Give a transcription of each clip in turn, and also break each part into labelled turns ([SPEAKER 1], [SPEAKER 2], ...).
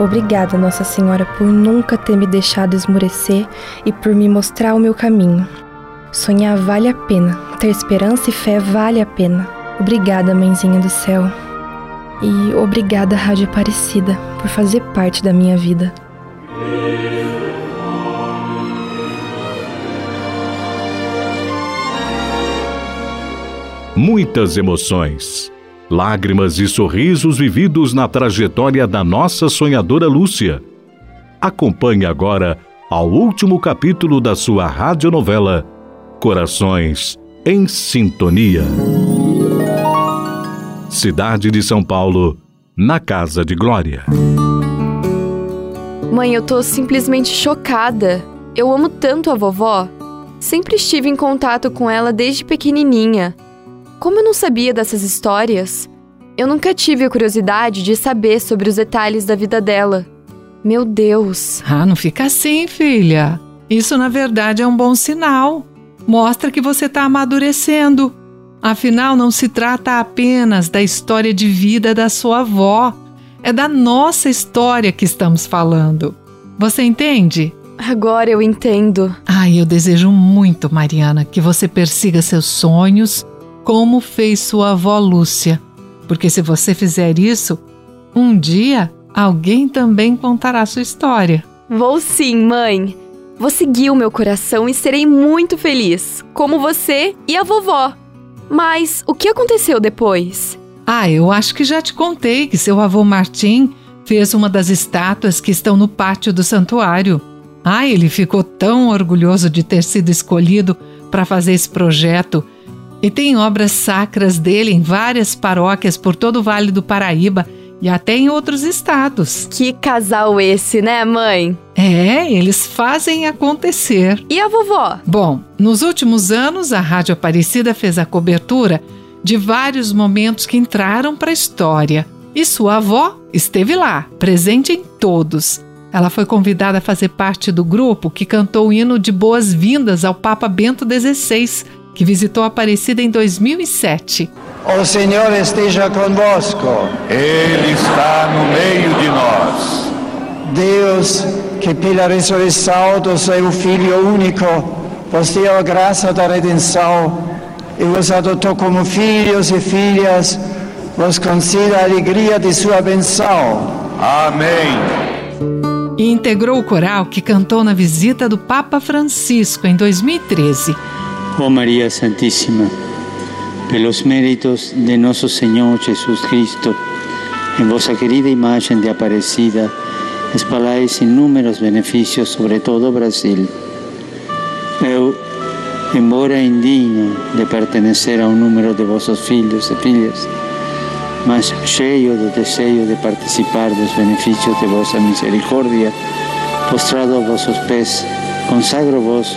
[SPEAKER 1] Obrigada, Nossa Senhora, por nunca ter me deixado esmorecer e por me mostrar o meu caminho. Sonhar vale a pena, ter esperança e fé vale a pena. Obrigada, Mãezinha do Céu. E obrigada, Rádio Aparecida, por fazer parte da minha vida.
[SPEAKER 2] Muitas emoções, lágrimas e sorrisos vividos na trajetória da nossa sonhadora Lúcia. Acompanhe agora ao último capítulo da sua radionovela Corações em Sintonia. Cidade de São Paulo, na Casa de Glória.
[SPEAKER 3] Mãe, eu tô simplesmente chocada. Eu amo tanto a vovó. Sempre estive em contato com ela desde pequenininha. Como eu não sabia dessas histórias, eu nunca tive a curiosidade de saber sobre os detalhes da vida dela. Meu Deus.
[SPEAKER 4] Ah, não fica assim, filha. Isso, na verdade, é um bom sinal. Mostra que você está amadurecendo. Afinal, não se trata apenas da história de vida da sua avó. É da nossa história que estamos falando. Você entende?
[SPEAKER 3] Agora eu entendo.
[SPEAKER 4] Ai, eu desejo muito, Mariana, que você persiga seus sonhos como fez sua avó Lúcia. Porque se você fizer isso, um dia alguém também contará sua história.
[SPEAKER 3] Vou sim, mãe. Vou seguir o meu coração e serei muito feliz, como você e a vovó. Mas o que aconteceu depois?
[SPEAKER 4] Ah, eu acho que já te contei que seu avô Martim fez uma das estátuas que estão no pátio do santuário. Ah, ele ficou tão orgulhoso de ter sido escolhido para fazer esse projeto. E tem obras sacras dele em várias paróquias por todo o Vale do Paraíba e até em outros estados.
[SPEAKER 3] Que casal esse, né, mãe?
[SPEAKER 4] É, eles fazem acontecer.
[SPEAKER 3] E a vovó?
[SPEAKER 4] Bom, nos últimos anos, a Rádio Aparecida fez a cobertura de vários momentos que entraram para a história. E sua avó esteve lá, presente em todos. Ela foi convidada a fazer parte do grupo que cantou o hino de boas-vindas ao Papa Bento XVI, que visitou Aparecida em 2007.
[SPEAKER 5] O Senhor esteja convosco.
[SPEAKER 6] Ele está no meio de nós.
[SPEAKER 5] Deus, que pela ressurreição do seu Filho único, vos deu a graça da redenção e vos adotou como filhos e filhas, vos conceda a alegria de sua benção.
[SPEAKER 6] Amém.
[SPEAKER 4] E integrou o coral que cantou na visita do Papa Francisco em 2013.
[SPEAKER 7] Oh Maria Santíssima, pelos méritos de nosso Senhor Jesus Cristo, em vossa querida imagem de Aparecida, espalhais inúmeros benefícios sobre todo o Brasil. Eu, embora indigno de pertencer ao número de vossos filhos e filhas, mas cheio do desejo de participar dos benefícios de vossa misericórdia, postrado a vossos pés, consagro-vos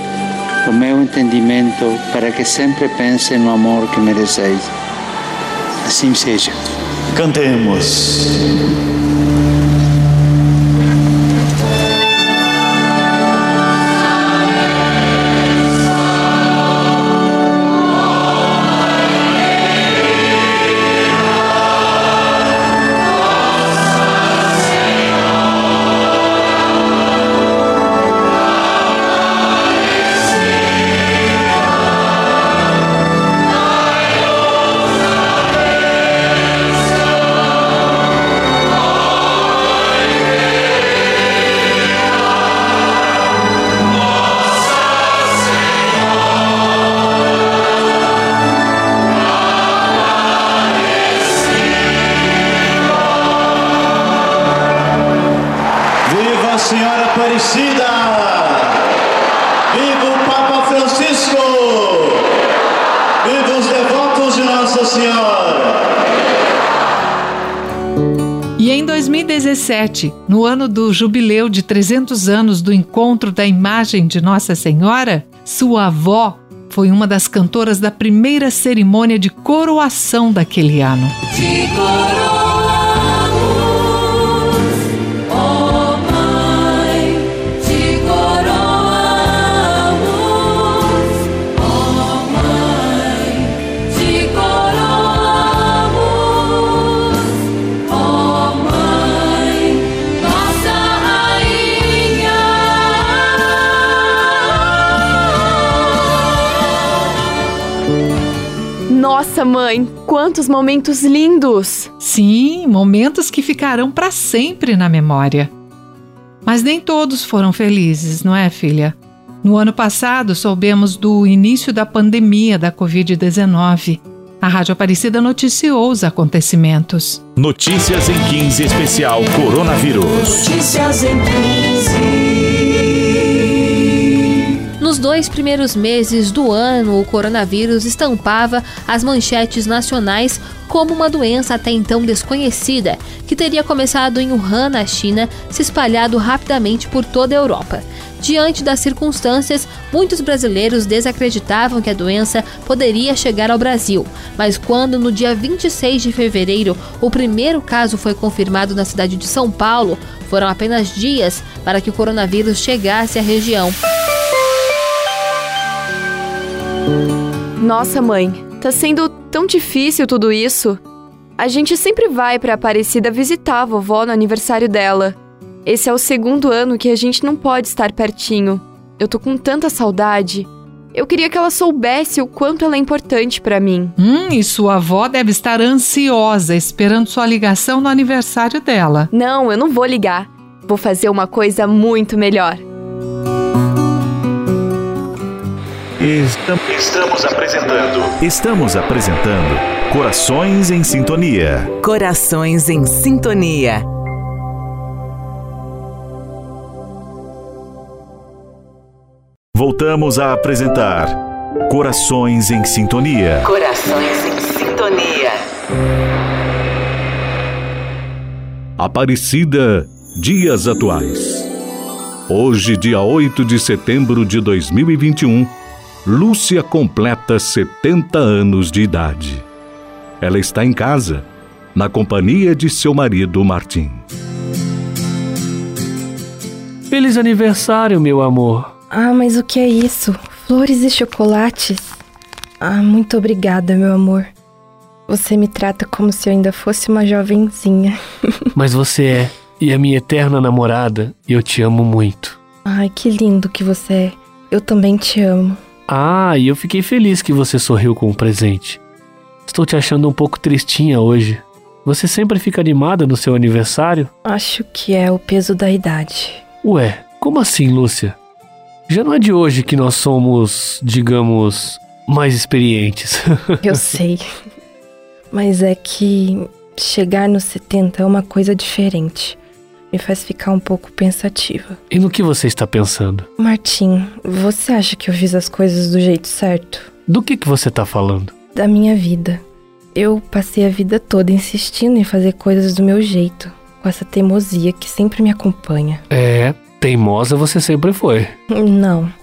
[SPEAKER 7] o meu entendimento para que sempre pense no amor que mereceis. Assim seja.
[SPEAKER 6] Cantemos.
[SPEAKER 8] Senhora!
[SPEAKER 4] E em 2017, no ano do jubileu de 300 anos do encontro da imagem de Nossa Senhora, sua avó foi uma das cantoras da primeira cerimônia de coroação daquele ano. De
[SPEAKER 3] Nossa, mãe, quantos momentos lindos!
[SPEAKER 4] Sim, momentos que ficarão para sempre na memória. Mas nem todos foram felizes, não é, filha? No ano passado, soubemos do início da pandemia da Covid-19. A Rádio Aparecida noticiou os acontecimentos.
[SPEAKER 2] Notícias em 15 especial Coronavírus. Notícias em 15.
[SPEAKER 9] Nos dois primeiros meses do ano, o coronavírus estampava as manchetes nacionais como uma doença até então desconhecida, que teria começado em Wuhan, na China, se espalhado rapidamente por toda a Europa. Diante das circunstâncias, muitos brasileiros desacreditavam que a doença poderia chegar ao Brasil. Mas quando, no dia 26 de fevereiro, o primeiro caso foi confirmado na cidade de São Paulo, foram apenas dias para que o coronavírus chegasse à região.
[SPEAKER 3] Nossa, mãe, tá sendo tão difícil tudo isso. A gente sempre vai para Aparecida visitar a vovó no aniversário dela. Esse é o segundo ano que a gente não pode estar pertinho. Eu tô com tanta saudade. Eu queria que ela soubesse o quanto ela é importante para mim.
[SPEAKER 4] Hum, e sua avó deve estar ansiosa esperando sua ligação no aniversário dela.
[SPEAKER 3] Não, eu não vou ligar. Vou fazer uma coisa muito melhor.
[SPEAKER 2] Estamos apresentando. Estamos apresentando Corações em Sintonia.
[SPEAKER 10] Corações em Sintonia.
[SPEAKER 2] Voltamos a apresentar Corações em Sintonia.
[SPEAKER 10] Corações em Sintonia.
[SPEAKER 2] Aparecida, dias atuais. Hoje, dia 8 de setembro de 2021 Lúcia completa 70 anos de idade. Ela está em casa, na companhia de seu marido Martim.
[SPEAKER 11] Feliz aniversário, meu amor.
[SPEAKER 1] Ah, mas o que é isso? Flores e chocolates? Ah, muito obrigada, meu amor. Você me trata como se eu ainda fosse uma jovenzinha.
[SPEAKER 11] mas você é, e a minha eterna namorada, e eu te amo muito.
[SPEAKER 1] Ai, que lindo que você é. Eu também te amo.
[SPEAKER 11] Ah, e eu fiquei feliz que você sorriu com o presente. Estou te achando um pouco tristinha hoje. Você sempre fica animada no seu aniversário?
[SPEAKER 1] Acho que é o peso da idade.
[SPEAKER 11] Ué, como assim, Lúcia? Já não é de hoje que nós somos, digamos, mais experientes.
[SPEAKER 1] eu sei. Mas é que chegar nos 70 é uma coisa diferente me faz ficar um pouco pensativa.
[SPEAKER 11] E no que você está pensando?
[SPEAKER 1] Martim, você acha que eu fiz as coisas do jeito certo?
[SPEAKER 11] Do que, que você está falando?
[SPEAKER 1] Da minha vida. Eu passei a vida toda insistindo em fazer coisas do meu jeito, com essa teimosia que sempre me acompanha.
[SPEAKER 11] É, teimosa você sempre foi.
[SPEAKER 1] Não,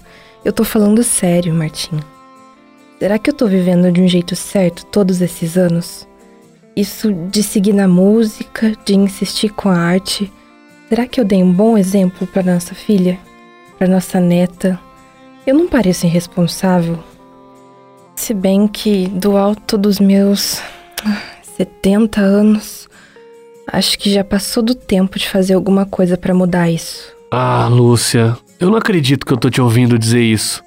[SPEAKER 1] eu tô falando sério, Martim. Será que eu tô vivendo de um jeito certo todos esses anos? Isso de seguir na música, de insistir com a arte, Será que eu dei um bom exemplo para nossa filha? Para nossa neta? Eu não pareço irresponsável? Se bem que, do alto dos meus 70 anos, acho que já passou do tempo de fazer alguma coisa para mudar isso.
[SPEAKER 11] Ah, Lúcia, eu não acredito que eu tô te ouvindo dizer isso.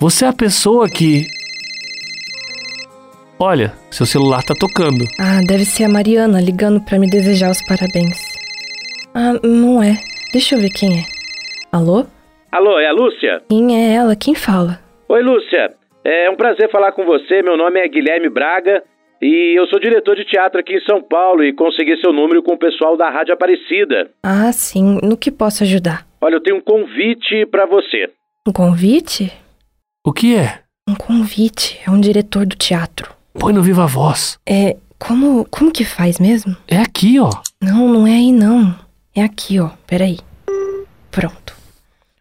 [SPEAKER 11] Você é a pessoa que. Olha, seu celular tá tocando.
[SPEAKER 1] Ah, deve ser a Mariana ligando para me desejar os parabéns. Ah, não é. Deixa eu ver quem é. Alô?
[SPEAKER 12] Alô, é a Lúcia?
[SPEAKER 1] Quem é ela? Quem fala?
[SPEAKER 12] Oi, Lúcia. É um prazer falar com você. Meu nome é Guilherme Braga e eu sou diretor de teatro aqui em São Paulo e consegui seu número com o pessoal da Rádio Aparecida.
[SPEAKER 1] Ah, sim. No que posso ajudar?
[SPEAKER 12] Olha, eu tenho um convite para você.
[SPEAKER 1] Um convite?
[SPEAKER 11] O que é?
[SPEAKER 1] Um convite. É um diretor do teatro.
[SPEAKER 11] Põe no Viva Voz.
[SPEAKER 1] É. Como, como que faz mesmo?
[SPEAKER 11] É aqui, ó.
[SPEAKER 1] Não, não é aí não. É aqui, ó. Peraí. Pronto.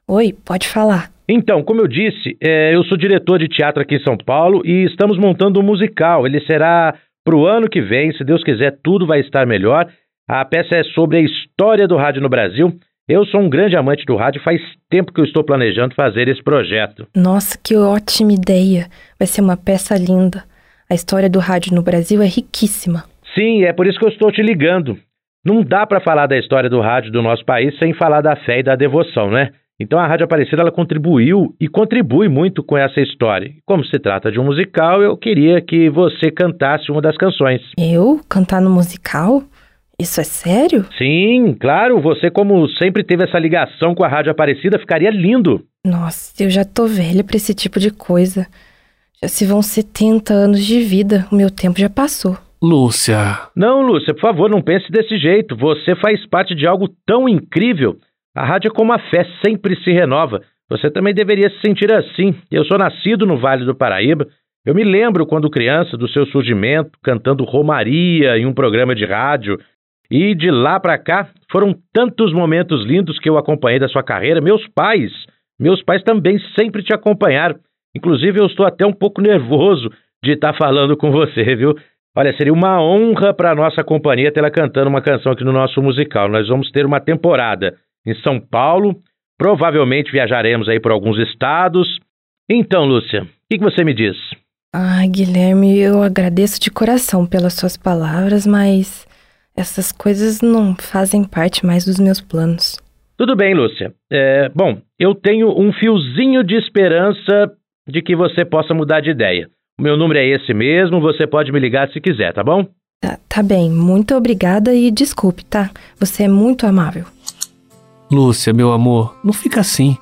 [SPEAKER 1] Oi, pode falar.
[SPEAKER 12] Então, como eu disse, é, eu sou diretor de teatro aqui em São Paulo e estamos montando um musical. Ele será para o ano que vem, se Deus quiser, tudo vai estar melhor. A peça é sobre a história do rádio no Brasil. Eu sou um grande amante do rádio, faz tempo que eu estou planejando fazer esse projeto.
[SPEAKER 1] Nossa, que ótima ideia! Vai ser uma peça linda. A história do rádio no Brasil é riquíssima.
[SPEAKER 12] Sim, é por isso que eu estou te ligando. Não dá para falar da história do rádio do nosso país sem falar da fé e da devoção, né? Então a Rádio Aparecida ela contribuiu e contribui muito com essa história. Como se trata de um musical, eu queria que você cantasse uma das canções.
[SPEAKER 1] Eu cantar no musical? Isso é sério?
[SPEAKER 12] Sim, claro. Você, como sempre teve essa ligação com a Rádio Aparecida, ficaria lindo.
[SPEAKER 1] Nossa, eu já tô velha pra esse tipo de coisa. Já se vão 70 anos de vida, o meu tempo já passou.
[SPEAKER 11] Lúcia.
[SPEAKER 12] Não, Lúcia, por favor, não pense desse jeito. Você faz parte de algo tão incrível. A rádio é como a fé, sempre se renova. Você também deveria se sentir assim. Eu sou nascido no Vale do Paraíba. Eu me lembro, quando criança, do seu surgimento, cantando Romaria em um programa de rádio. E de lá para cá, foram tantos momentos lindos que eu acompanhei da sua carreira. Meus pais, meus pais também sempre te acompanharam. Inclusive, eu estou até um pouco nervoso de estar falando com você, viu? Olha, seria uma honra para a nossa companhia tê-la cantando uma canção aqui no nosso musical. Nós vamos ter uma temporada em São Paulo. Provavelmente viajaremos aí por alguns estados. Então, Lúcia, o que, que você me diz?
[SPEAKER 1] Ai, Guilherme, eu agradeço de coração pelas suas palavras, mas essas coisas não fazem parte mais dos meus planos.
[SPEAKER 12] Tudo bem, Lúcia. É, bom, eu tenho um fiozinho de esperança de que você possa mudar de ideia. O meu número é esse mesmo, você pode me ligar se quiser, tá bom?
[SPEAKER 1] Tá, tá bem, muito obrigada e desculpe, tá? Você é muito amável.
[SPEAKER 11] Lúcia, meu amor, não fica assim.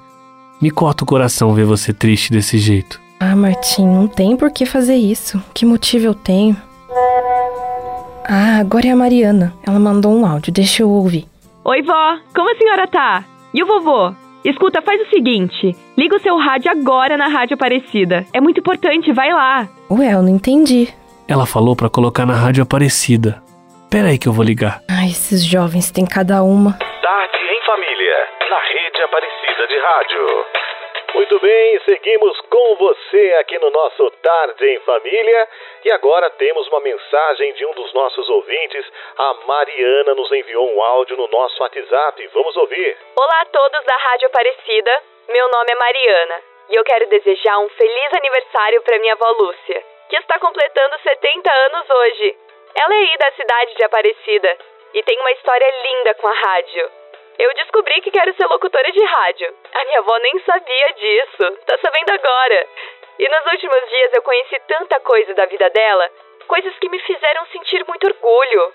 [SPEAKER 11] Me corta o coração ver você triste desse jeito.
[SPEAKER 1] Ah, Martim, não tem por que fazer isso. Que motivo eu tenho? Ah, agora é a Mariana. Ela mandou um áudio, deixa eu ouvir.
[SPEAKER 13] Oi, vó, como a senhora tá? E o vovô? Escuta, faz o seguinte: liga o seu rádio agora na Rádio Aparecida. É muito importante, vai lá.
[SPEAKER 1] Ué, eu não entendi.
[SPEAKER 11] Ela falou para colocar na Rádio Aparecida. Pera aí que eu vou ligar.
[SPEAKER 1] Ai, esses jovens têm cada uma.
[SPEAKER 14] Tarde em Família, na Rede Aparecida de Rádio. Muito bem, seguimos com você aqui no nosso Tarde em Família. E agora temos uma mensagem de um dos nossos ouvintes. A Mariana nos enviou um áudio no nosso WhatsApp. Vamos ouvir.
[SPEAKER 13] Olá a todos da Rádio Aparecida. Meu nome é Mariana e eu quero desejar um feliz aniversário para minha avó Lúcia, que está completando 70 anos hoje. Ela é aí da cidade de Aparecida e tem uma história linda com a rádio. Eu descobri que quero ser locutora de rádio. A minha avó nem sabia disso. Tá sabendo agora. E nos últimos dias eu conheci tanta coisa da vida dela, coisas que me fizeram sentir muito orgulho.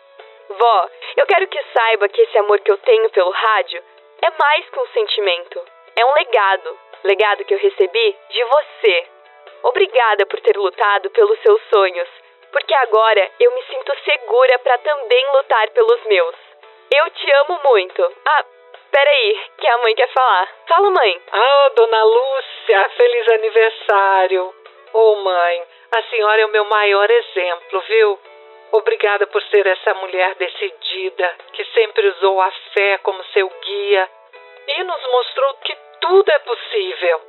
[SPEAKER 13] Vó, eu quero que saiba que esse amor que eu tenho pelo rádio é mais que um sentimento. É um legado. Legado que eu recebi de você. Obrigada por ter lutado pelos seus sonhos, porque agora eu me sinto segura para também lutar pelos meus. Eu te amo muito. Ah, peraí, que a mãe quer falar. Fala, mãe.
[SPEAKER 15] Ah, dona Lúcia, feliz aniversário. Oh, mãe, a senhora é o meu maior exemplo, viu? Obrigada por ser essa mulher decidida, que sempre usou a fé como seu guia e nos mostrou que tudo é possível.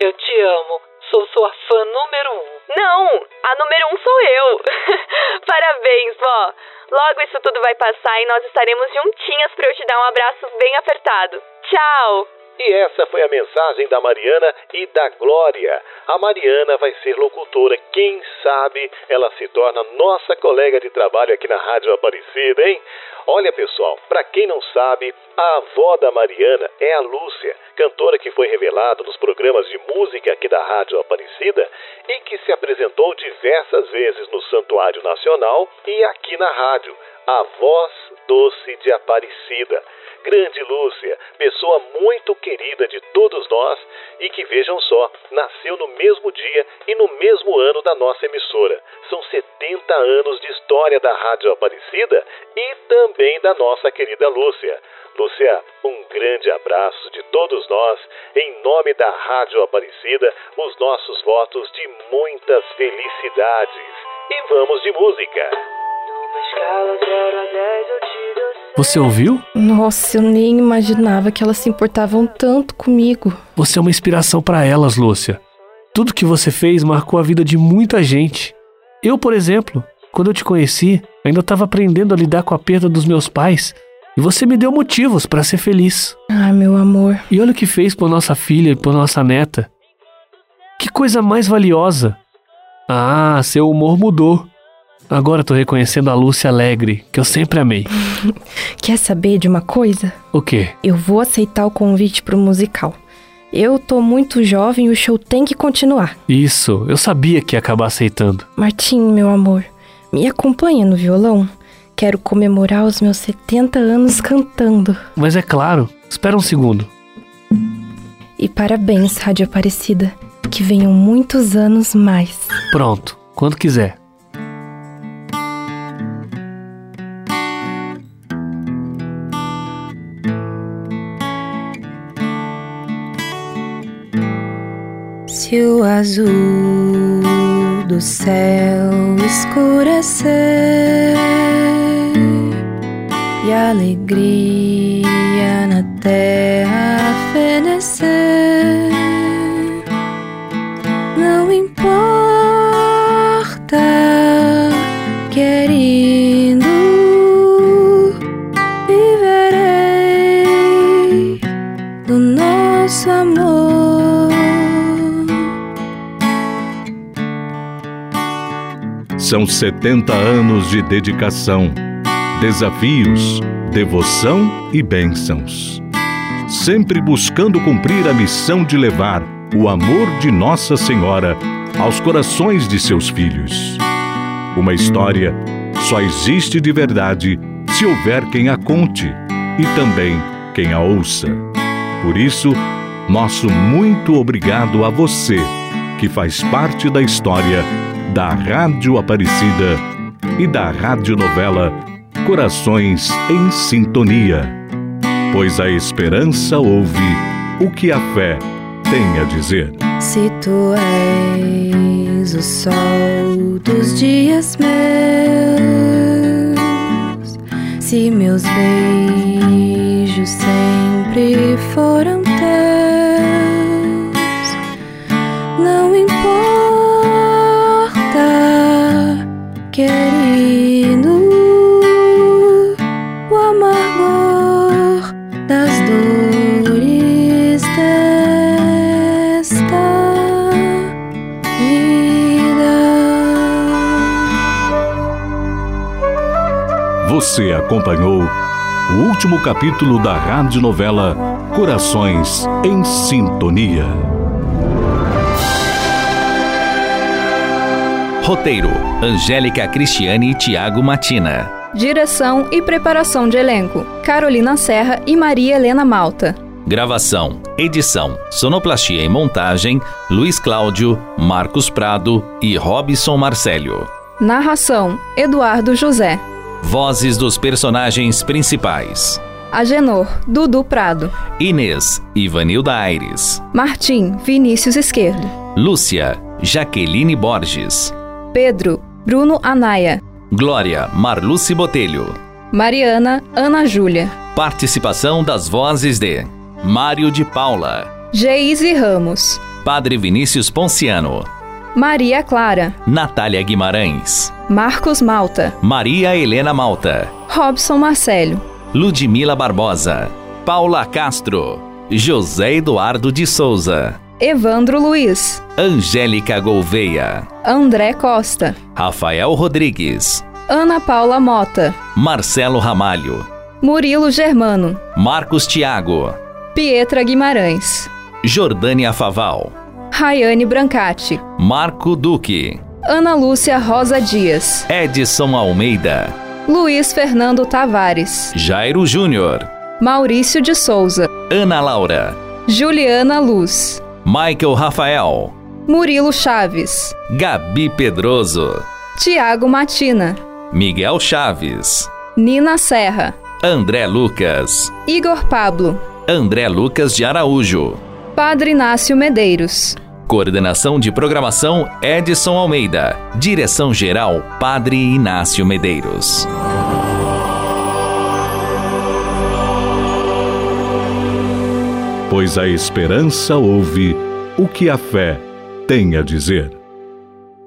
[SPEAKER 15] Eu te amo, sou sua fã número um.
[SPEAKER 13] Não, a número um sou eu. Parabéns, vó. Logo isso tudo vai passar e nós estaremos juntinhas para eu te dar um abraço bem apertado. Tchau!
[SPEAKER 14] E essa foi a mensagem da Mariana e da Glória. A Mariana vai ser locutora. Quem sabe ela se torna nossa colega de trabalho aqui na Rádio Aparecida, hein? Olha, pessoal, para quem não sabe, a avó da Mariana é a Lúcia, cantora que foi revelada nos programas de música aqui da Rádio Aparecida e que se apresentou diversas vezes no Santuário Nacional e aqui na rádio. A voz doce de Aparecida. Grande Lúcia, pessoa muito querida de todos nós e que, vejam só, nasceu no mesmo dia e no mesmo ano da nossa emissora. São 70 anos de história da Rádio Aparecida e também da nossa querida Lúcia. Lúcia, um grande abraço de todos nós, em nome da Rádio Aparecida, os nossos votos de muitas felicidades. E vamos de música.
[SPEAKER 11] Você ouviu?
[SPEAKER 1] Nossa, eu nem imaginava que elas se importavam tanto comigo.
[SPEAKER 11] Você é uma inspiração para elas, Lúcia. Tudo que você fez marcou a vida de muita gente. Eu, por exemplo, quando eu te conheci, ainda estava aprendendo a lidar com a perda dos meus pais e você me deu motivos para ser feliz.
[SPEAKER 1] Ah, meu amor.
[SPEAKER 11] E olha o que fez por nossa filha e por nossa neta. Que coisa mais valiosa. Ah, seu humor mudou. Agora tô reconhecendo a Lúcia alegre, que eu sempre amei.
[SPEAKER 1] Quer saber de uma coisa?
[SPEAKER 11] O quê?
[SPEAKER 1] Eu vou aceitar o convite pro musical. Eu tô muito jovem e o show tem que continuar.
[SPEAKER 11] Isso, eu sabia que ia acabar aceitando.
[SPEAKER 1] Martim, meu amor, me acompanha no violão? Quero comemorar os meus 70 anos cantando.
[SPEAKER 11] Mas é claro, espera um segundo.
[SPEAKER 1] E parabéns, Rádio Aparecida. Que venham muitos anos mais.
[SPEAKER 11] Pronto, quando quiser.
[SPEAKER 1] Se o azul do céu escurecer e alegria na terra
[SPEAKER 2] São 70 anos de dedicação, desafios, devoção e bênçãos. Sempre buscando cumprir a missão de levar o amor de Nossa Senhora aos corações de seus filhos. Uma história só existe de verdade se houver quem a conte e também quem a ouça. Por isso, nosso muito obrigado a você que faz parte da história da Rádio Aparecida e da radionovela Corações em Sintonia. Pois a esperança ouve o que a fé tem a dizer.
[SPEAKER 1] Se tu és o sol dos dias meus, se meus beijos sempre foram
[SPEAKER 2] Você acompanhou o último capítulo da radionovela Corações em Sintonia.
[SPEAKER 16] Roteiro: Angélica Cristiane e Tiago Matina.
[SPEAKER 17] Direção e preparação de elenco: Carolina Serra e Maria Helena Malta.
[SPEAKER 16] Gravação, edição, sonoplastia e montagem: Luiz Cláudio, Marcos Prado e Robson Marcelo.
[SPEAKER 17] Narração: Eduardo José.
[SPEAKER 16] Vozes dos personagens principais:
[SPEAKER 17] Agenor, Dudu Prado.
[SPEAKER 16] Inês, Ivanilda Aires.
[SPEAKER 17] Martim, Vinícius Esquerdo.
[SPEAKER 16] Lúcia, Jaqueline Borges.
[SPEAKER 17] Pedro, Bruno Anaia.
[SPEAKER 16] Glória, Marluce Botelho.
[SPEAKER 17] Mariana, Ana Júlia.
[SPEAKER 16] Participação das vozes de Mário de Paula,
[SPEAKER 17] Geise Ramos.
[SPEAKER 16] Padre Vinícius Ponciano,
[SPEAKER 17] Maria Clara.
[SPEAKER 16] Natália Guimarães,
[SPEAKER 17] Marcos Malta.
[SPEAKER 16] Maria Helena Malta,
[SPEAKER 17] Robson Marcelo.
[SPEAKER 16] Ludmila Barbosa, Paula Castro, José Eduardo de Souza,
[SPEAKER 17] Evandro Luiz.
[SPEAKER 16] Angélica Gouveia,
[SPEAKER 17] André Costa.
[SPEAKER 16] Rafael Rodrigues,
[SPEAKER 17] Ana Paula Mota.
[SPEAKER 16] Marcelo Ramalho,
[SPEAKER 17] Murilo Germano.
[SPEAKER 16] Marcos Tiago,
[SPEAKER 17] Pietra Guimarães.
[SPEAKER 16] Jordânia Faval,
[SPEAKER 17] Rayane Brancati.
[SPEAKER 16] Marco Duque,
[SPEAKER 17] Ana Lúcia Rosa Dias.
[SPEAKER 16] Edson Almeida,
[SPEAKER 17] Luiz Fernando Tavares,
[SPEAKER 16] Jairo Júnior,
[SPEAKER 17] Maurício de Souza,
[SPEAKER 16] Ana Laura,
[SPEAKER 17] Juliana Luz,
[SPEAKER 16] Michael Rafael,
[SPEAKER 17] Murilo Chaves,
[SPEAKER 16] Gabi Pedroso,
[SPEAKER 17] Tiago Matina,
[SPEAKER 16] Miguel Chaves,
[SPEAKER 17] Nina Serra,
[SPEAKER 16] André Lucas,
[SPEAKER 17] Igor Pablo,
[SPEAKER 16] André Lucas de Araújo,
[SPEAKER 17] Padre Inácio Medeiros.
[SPEAKER 16] Coordenação de Programação Edson Almeida. Direção-Geral Padre Inácio Medeiros.
[SPEAKER 2] Pois a esperança ouve o que a fé tem a dizer.